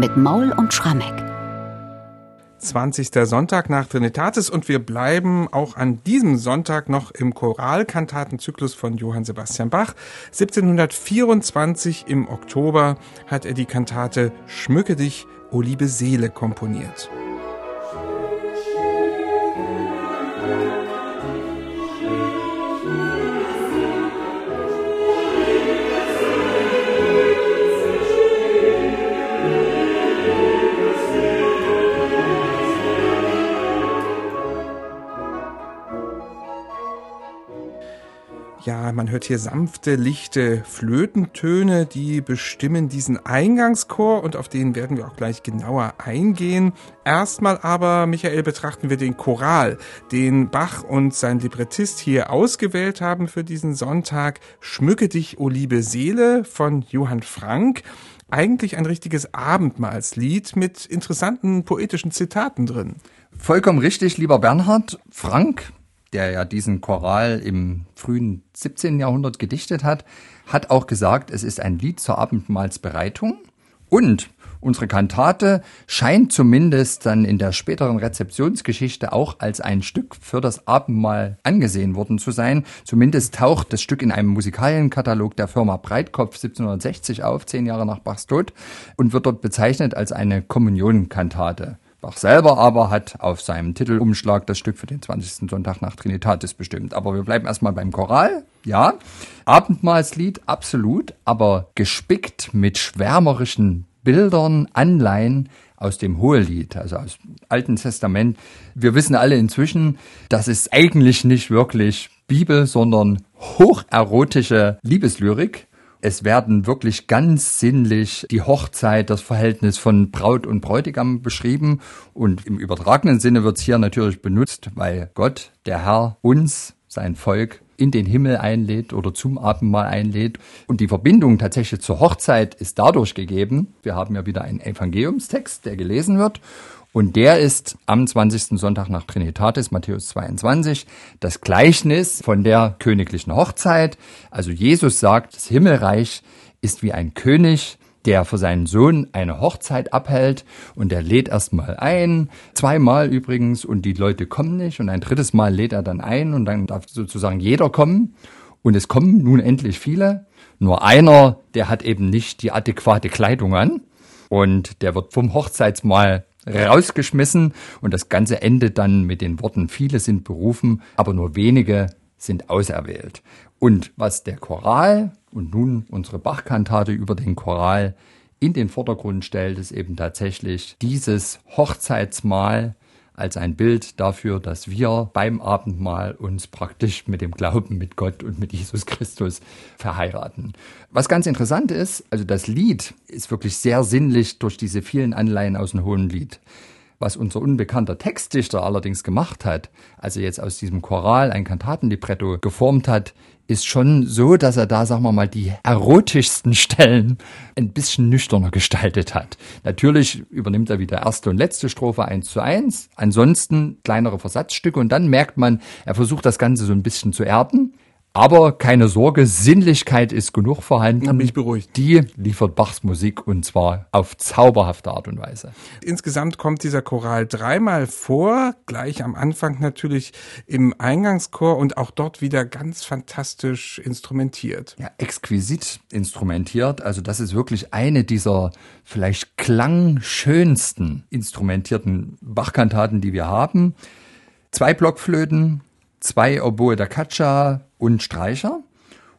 mit Maul und Schrammeck. 20. Sonntag nach Trinitatis und wir bleiben auch an diesem Sonntag noch im Choralkantatenzyklus von Johann Sebastian Bach. 1724 im Oktober hat er die Kantate Schmücke dich, o liebe Seele komponiert. Hört hier sanfte, lichte Flötentöne, die bestimmen diesen Eingangschor und auf den werden wir auch gleich genauer eingehen. Erstmal aber, Michael, betrachten wir den Choral, den Bach und sein Librettist hier ausgewählt haben für diesen Sonntag. Schmücke dich, o liebe Seele von Johann Frank. Eigentlich ein richtiges Abendmahlslied mit interessanten poetischen Zitaten drin. Vollkommen richtig, lieber Bernhard. Frank, der ja diesen Choral im frühen 17. Jahrhundert gedichtet hat, hat auch gesagt, es ist ein Lied zur Abendmahlsbereitung. Und unsere Kantate scheint zumindest dann in der späteren Rezeptionsgeschichte auch als ein Stück für das Abendmahl angesehen worden zu sein. Zumindest taucht das Stück in einem Musikalienkatalog der Firma Breitkopf 1760 auf, zehn Jahre nach Bachs Tod, und wird dort bezeichnet als eine Kommunionkantate. Bach selber aber hat auf seinem Titelumschlag das Stück für den 20. Sonntag nach Trinitatis bestimmt. Aber wir bleiben erstmal beim Choral. Ja, Abendmahlslied, absolut, aber gespickt mit schwärmerischen Bildern, Anleihen aus dem Hohelied, also aus dem Alten Testament. Wir wissen alle inzwischen, das ist eigentlich nicht wirklich Bibel, sondern hocherotische Liebeslyrik. Es werden wirklich ganz sinnlich die Hochzeit, das Verhältnis von Braut und Bräutigam beschrieben. Und im übertragenen Sinne wird es hier natürlich benutzt, weil Gott, der Herr, uns, sein Volk, in den Himmel einlädt oder zum Abendmahl einlädt. Und die Verbindung tatsächlich zur Hochzeit ist dadurch gegeben. Wir haben ja wieder einen Evangeliumstext, der gelesen wird. Und der ist am 20. Sonntag nach Trinitatis, Matthäus 22, das Gleichnis von der königlichen Hochzeit. Also Jesus sagt, das Himmelreich ist wie ein König, der für seinen Sohn eine Hochzeit abhält und er lädt erstmal ein, zweimal übrigens und die Leute kommen nicht und ein drittes Mal lädt er dann ein und dann darf sozusagen jeder kommen und es kommen nun endlich viele. Nur einer, der hat eben nicht die adäquate Kleidung an und der wird vom Hochzeitsmahl rausgeschmissen und das Ganze endet dann mit den Worten, viele sind berufen, aber nur wenige sind auserwählt. Und was der Choral und nun unsere Bachkantate über den Choral in den Vordergrund stellt, ist eben tatsächlich dieses Hochzeitsmahl als ein Bild dafür, dass wir beim Abendmahl uns praktisch mit dem Glauben mit Gott und mit Jesus Christus verheiraten. Was ganz interessant ist, also das Lied ist wirklich sehr sinnlich durch diese vielen Anleihen aus dem Hohen Lied. Was unser unbekannter Textdichter allerdings gemacht hat, also jetzt aus diesem Choral ein Kantatenlibretto geformt hat, ist schon so, dass er da, sagen wir mal, die erotischsten Stellen ein bisschen nüchterner gestaltet hat. Natürlich übernimmt er wieder erste und letzte Strophe eins zu eins, ansonsten kleinere Versatzstücke und dann merkt man, er versucht das Ganze so ein bisschen zu erden. Aber keine Sorge, Sinnlichkeit ist genug vorhanden. Dann bin ich beruhigt. Die liefert Bachs Musik und zwar auf zauberhafte Art und Weise. Insgesamt kommt dieser Choral dreimal vor, gleich am Anfang natürlich im Eingangschor und auch dort wieder ganz fantastisch instrumentiert. Ja, exquisit instrumentiert. Also das ist wirklich eine dieser vielleicht klangschönsten instrumentierten Bachkantaten, die wir haben. Zwei Blockflöten, zwei Oboe da Caccia und Streicher.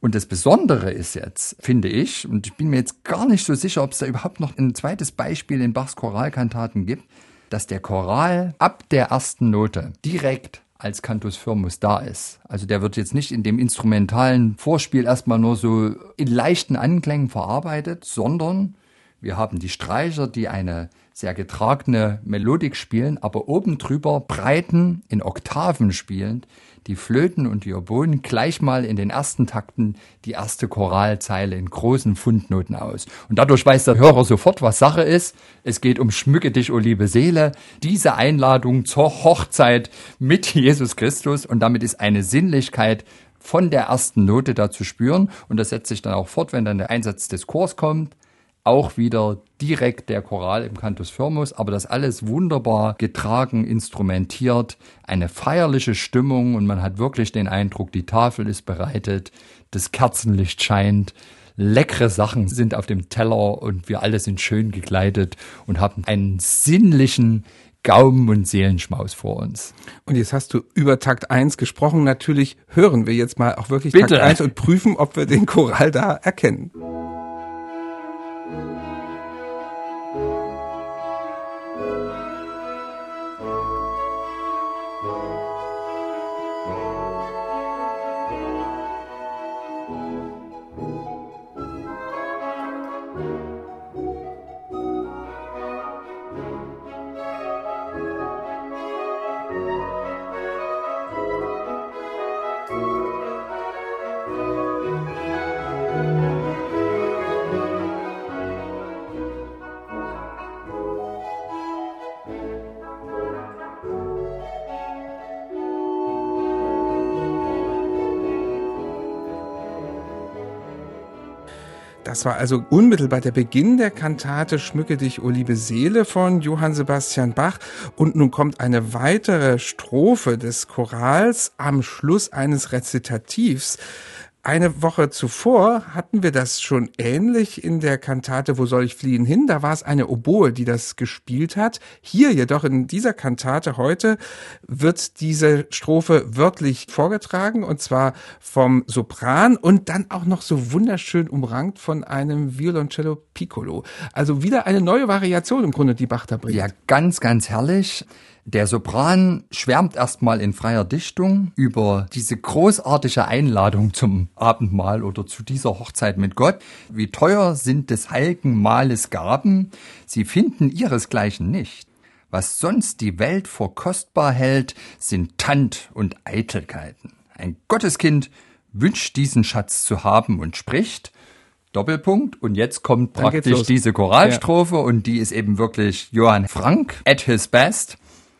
Und das Besondere ist jetzt, finde ich, und ich bin mir jetzt gar nicht so sicher, ob es da überhaupt noch ein zweites Beispiel in Bachs Choralkantaten gibt, dass der Choral ab der ersten Note direkt als Cantus Firmus da ist. Also der wird jetzt nicht in dem instrumentalen Vorspiel erstmal nur so in leichten Anklängen verarbeitet, sondern wir haben die Streicher, die eine sehr getragene Melodik spielen, aber oben drüber breiten, in Oktaven spielend, die Flöten und die Oboen gleich mal in den ersten Takten die erste Choralzeile in großen Fundnoten aus. Und dadurch weiß der Hörer sofort, was Sache ist. Es geht um Schmücke dich, o liebe Seele. Diese Einladung zur Hochzeit mit Jesus Christus. Und damit ist eine Sinnlichkeit von der ersten Note da zu spüren. Und das setzt sich dann auch fort, wenn dann der Einsatz des Chors kommt. Auch wieder direkt der Choral im Cantus Firmus, aber das alles wunderbar getragen, instrumentiert, eine feierliche Stimmung und man hat wirklich den Eindruck, die Tafel ist bereitet, das Kerzenlicht scheint, leckere Sachen sind auf dem Teller und wir alle sind schön gekleidet und haben einen sinnlichen Gaumen- und Seelenschmaus vor uns. Und jetzt hast du über Takt 1 gesprochen. Natürlich hören wir jetzt mal auch wirklich Bitte. Takt 1 und prüfen, ob wir den Choral da erkennen. Das war also unmittelbar der Beginn der Kantate Schmücke dich, o liebe Seele von Johann Sebastian Bach. Und nun kommt eine weitere Strophe des Chorals am Schluss eines Rezitativs. Eine Woche zuvor hatten wir das schon ähnlich in der Kantate Wo soll ich fliehen hin? Da war es eine Oboe, die das gespielt hat. Hier jedoch in dieser Kantate heute wird diese Strophe wörtlich vorgetragen und zwar vom Sopran und dann auch noch so wunderschön umrankt von einem Violoncello Piccolo. Also wieder eine neue Variation im Grunde, die Bach da bringt. Ja, ganz, ganz herrlich. Der Sopran schwärmt erstmal in freier Dichtung über diese großartige Einladung zum Abendmahl oder zu dieser Hochzeit mit Gott. Wie teuer sind des heiligen Mahles Gaben, sie finden ihresgleichen nicht. Was sonst die Welt vor kostbar hält, sind Tand und Eitelkeiten. Ein Gotteskind wünscht diesen Schatz zu haben und spricht, Doppelpunkt. Und jetzt kommt praktisch diese Choralstrophe und die ist eben wirklich Johann Frank at his best.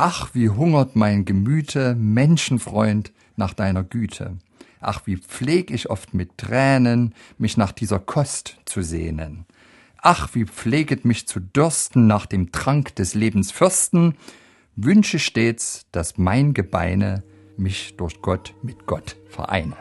Ach, wie hungert mein Gemüte, Menschenfreund, nach deiner Güte. Ach, wie pfleg ich oft mit Tränen, mich nach dieser Kost zu sehnen. Ach, wie pfleget mich zu dürsten nach dem Trank des Lebens Fürsten, wünsche stets, dass mein Gebeine mich durch Gott mit Gott vereine.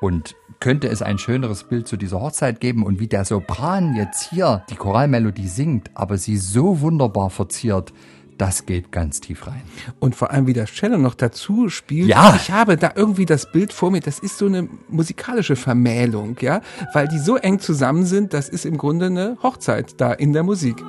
Und könnte es ein schöneres Bild zu dieser Hochzeit geben und wie der Sopran jetzt hier die Choralmelodie singt, aber sie so wunderbar verziert, das geht ganz tief rein. Und vor allem, wie der Cello noch dazu spielt. Ja. Ich habe da irgendwie das Bild vor mir. Das ist so eine musikalische Vermählung, ja. Weil die so eng zusammen sind, das ist im Grunde eine Hochzeit da in der Musik.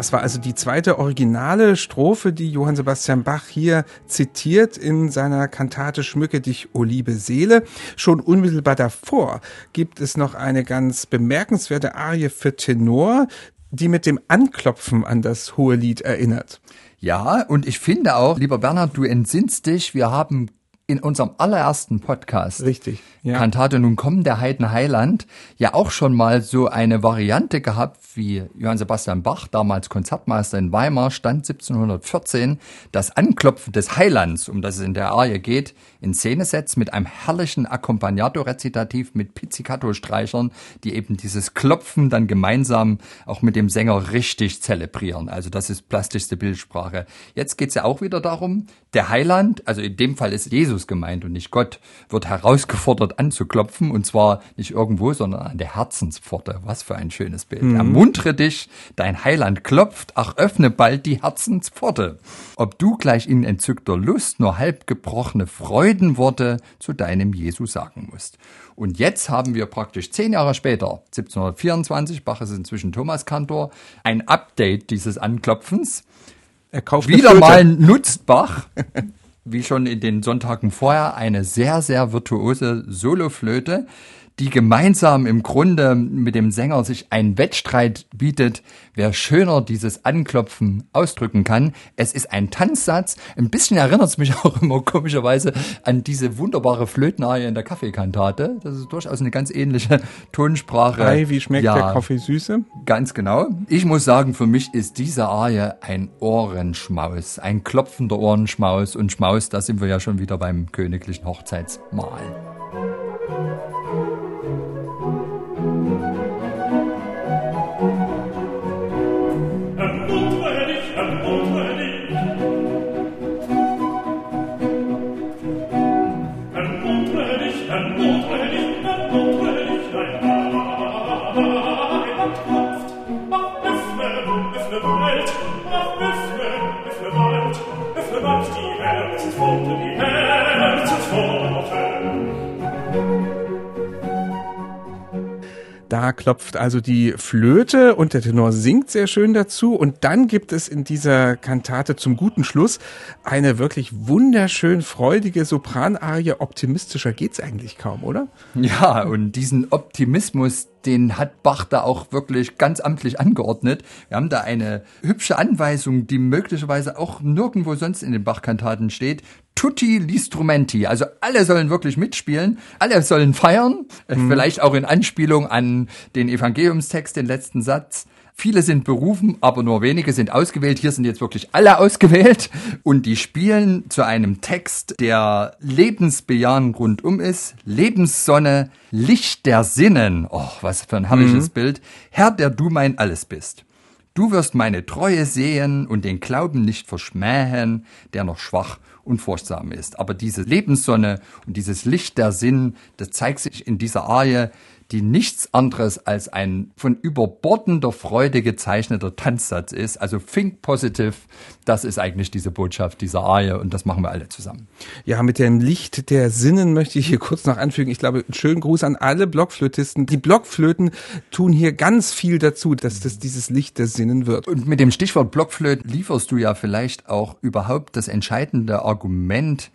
Das war also die zweite originale Strophe, die Johann Sebastian Bach hier zitiert in seiner Kantate Schmücke dich, o liebe Seele. Schon unmittelbar davor gibt es noch eine ganz bemerkenswerte Arie für Tenor, die mit dem Anklopfen an das hohe Lied erinnert. Ja, und ich finde auch, lieber Bernhard, du entsinnst dich, wir haben in unserem allerersten Podcast Richtig, ja. Kantate Nun kommen der Heiden Heiland ja auch schon mal so eine Variante gehabt, wie Johann Sebastian Bach, damals Konzertmeister in Weimar, stand 1714, das Anklopfen des Heilands, um das es in der Arie geht, in Szene setzt mit einem herrlichen Accompagnato-Rezitativ mit Pizzicato-Streichern, die eben dieses Klopfen dann gemeinsam auch mit dem Sänger richtig zelebrieren. Also das ist plastischste Bildsprache. Jetzt geht's ja auch wieder darum, der Heiland, also in dem Fall ist Jesus gemeint und nicht Gott, wird herausgefordert anzuklopfen und zwar nicht irgendwo, sondern an der Herzenspforte. Was für ein schönes Bild. Ermuntere dich, dein Heiland klopft, ach öffne bald die Herzenspforte. Ob du gleich in entzückter Lust nur halb gebrochene Freudenworte zu deinem Jesu sagen musst. Und jetzt haben wir praktisch zehn Jahre später, 1724, Bach ist inzwischen Thomaskantor, ein Update dieses Anklopfens. Er kauft Wieder mal nutzt Bach wie schon in den Sonntagen vorher, eine sehr, sehr virtuose Soloflöte, die gemeinsam im Grunde mit dem Sänger sich einen Wettstreit bietet, wer schöner dieses Anklopfen ausdrücken kann. Es ist ein Tanzsatz. Ein bisschen erinnert es mich auch immer komischerweise an diese wunderbare Flötenarie in der Kaffeekantate. Das ist durchaus eine ganz ähnliche Tonsprache. Ei, wie schmeckt ja, der Kaffee süße? Ganz genau. Ich muss sagen, für mich ist diese Arie ein Ohrenschmaus, ein klopfender Ohrenschmaus und Schmaus, da sind wir ja schon wieder beim königlichen Hochzeitsmahl. Da klopft also die Flöte und der Tenor singt sehr schön dazu. Und dann gibt es in dieser Kantate zum guten Schluss eine wirklich wunderschön freudige Sopranarie. Optimistischer geht's eigentlich kaum, oder? Ja, und diesen Optimismus, den hat Bach da auch wirklich ganz amtlich angeordnet. Wir haben da eine hübsche Anweisung, die möglicherweise auch nirgendwo sonst in den Bach-Kantaten steht. Tutti l'istrumenti. Also alle sollen wirklich mitspielen, alle sollen feiern, mhm. vielleicht auch in Anspielung an den Evangeliumstext, den letzten Satz. Viele sind berufen, aber nur wenige sind ausgewählt. Hier sind jetzt wirklich alle ausgewählt und die spielen zu einem Text, der lebensbejahend rundum ist. Lebenssonne, Licht der Sinnen. Oh, was für ein herrliches mhm. Bild. Herr, der du mein Alles bist. Du wirst meine Treue sehen und den Glauben nicht verschmähen, der noch schwach und furchtsam ist. Aber diese Lebenssonne und dieses Licht der Sinn, das zeigt sich in dieser Arie, die nichts anderes als ein von überbordender Freude gezeichneter Tanzsatz ist. Also think positive, das ist eigentlich diese Botschaft dieser Arie und das machen wir alle zusammen. Ja, mit dem Licht der Sinnen möchte ich hier kurz noch anfügen. Ich glaube, einen schönen Gruß an alle Blockflötisten. Die Blockflöten tun hier ganz viel dazu, dass das dieses Licht der Sinnen wird. Und mit dem Stichwort Blockflöte lieferst du ja vielleicht auch überhaupt das entscheidende Argument,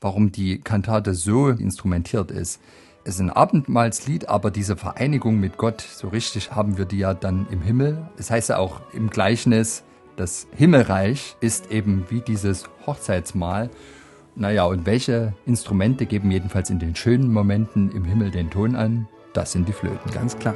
warum die Kantate so instrumentiert ist. Es ist ein Abendmahlslied, aber diese Vereinigung mit Gott, so richtig haben wir die ja dann im Himmel. Es heißt ja auch im Gleichnis, das Himmelreich ist eben wie dieses Hochzeitsmahl. Naja, und welche Instrumente geben jedenfalls in den schönen Momenten im Himmel den Ton an? Das sind die Flöten. Ganz klar.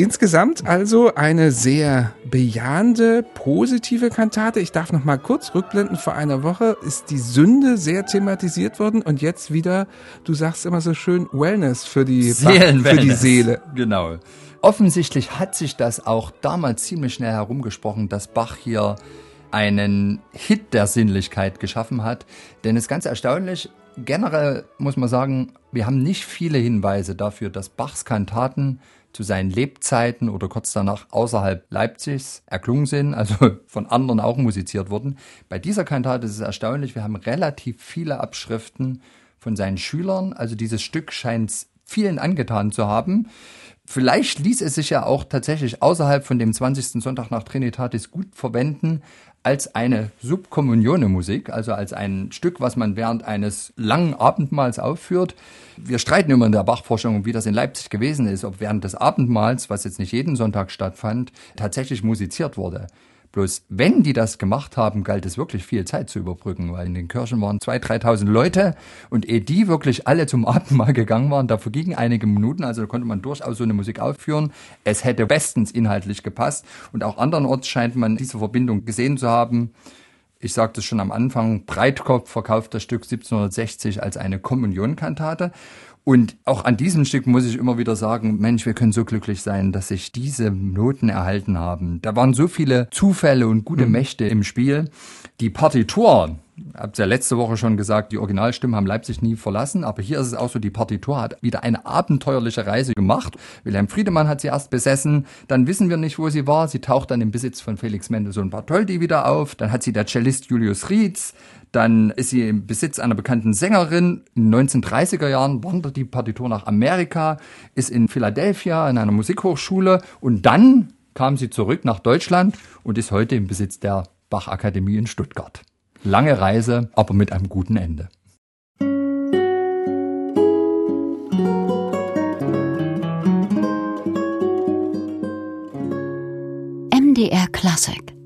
Insgesamt also eine sehr bejahende, positive Kantate. Ich darf noch mal kurz rückblenden. Vor einer Woche ist die Sünde sehr thematisiert worden und jetzt wieder, du sagst immer so schön, Wellness für die, für die Seele. Genau. Offensichtlich hat sich das auch damals ziemlich schnell herumgesprochen, dass Bach hier einen Hit der Sinnlichkeit geschaffen hat. Denn es ist ganz erstaunlich, generell muss man sagen, wir haben nicht viele Hinweise dafür, dass Bachs Kantaten zu seinen Lebzeiten oder kurz danach außerhalb Leipzigs erklungen sind, also von anderen auch musiziert wurden. Bei dieser Kantate ist es erstaunlich, wir haben relativ viele Abschriften von seinen Schülern, also dieses Stück scheint vielen angetan zu haben. Vielleicht ließ es sich ja auch tatsächlich außerhalb von dem 20. Sonntag nach Trinitatis gut verwenden, als eine Subkommunione-Musik, also als ein Stück, was man während eines langen Abendmahls aufführt. Wir streiten immer in der Bachforschung, wie das in Leipzig gewesen ist, ob während des Abendmahls, was jetzt nicht jeden Sonntag stattfand, tatsächlich musiziert wurde. Bloß wenn die das gemacht haben, galt es wirklich viel Zeit zu überbrücken, weil in den Kirchen waren zwei, dreitausend Leute und ehe die wirklich alle zum Abendmahl gegangen waren, da vergingen einige Minuten, also da konnte man durchaus so eine Musik aufführen. Es hätte bestens inhaltlich gepasst und auch andernorts scheint man diese Verbindung gesehen zu haben. Ich sagte es schon am Anfang, Breitkopf verkauft das Stück 1760 als eine Kommunionkantate. Und auch an diesem Stück muss ich immer wieder sagen, Mensch, wir können so glücklich sein, dass sich diese Noten erhalten haben. Da waren so viele Zufälle und gute mhm. Mächte im Spiel. Die Partitur, hab's ja letzte Woche schon gesagt, die Originalstimmen haben Leipzig nie verlassen, aber hier ist es auch so, die Partitur hat wieder eine abenteuerliche Reise gemacht. Wilhelm Friedemann hat sie erst besessen, dann wissen wir nicht, wo sie war. Sie taucht dann im Besitz von Felix Mendelssohn Bartholdy wieder auf. Dann hat sie der Cellist Julius Rietz. Dann ist sie im Besitz einer bekannten Sängerin. In den 1930er Jahren wandert die Partitur nach Amerika, ist in Philadelphia in einer Musikhochschule und dann kam sie zurück nach Deutschland und ist heute im Besitz der Bach-Akademie in Stuttgart. Lange Reise, aber mit einem guten Ende. MDR Classic